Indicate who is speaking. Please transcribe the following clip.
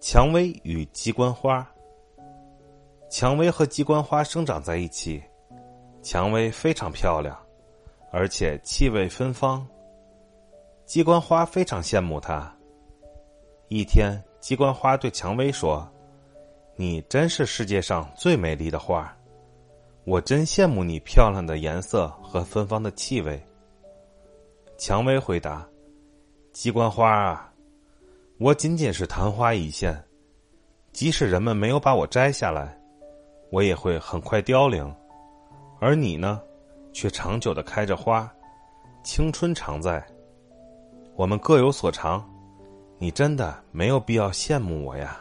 Speaker 1: 蔷薇与鸡冠花。蔷薇和鸡冠花生长在一起，蔷薇非常漂亮，而且气味芬芳。鸡冠花非常羡慕它。一天，鸡冠花对蔷薇说：“你真是世界上最美丽的花，我真羡慕你漂亮的颜色和芬芳的气味。”蔷薇回答：“鸡冠花啊。”我仅仅是昙花一现，即使人们没有把我摘下来，我也会很快凋零。而你呢，却长久的开着花，青春常在。我们各有所长，你真的没有必要羡慕我呀。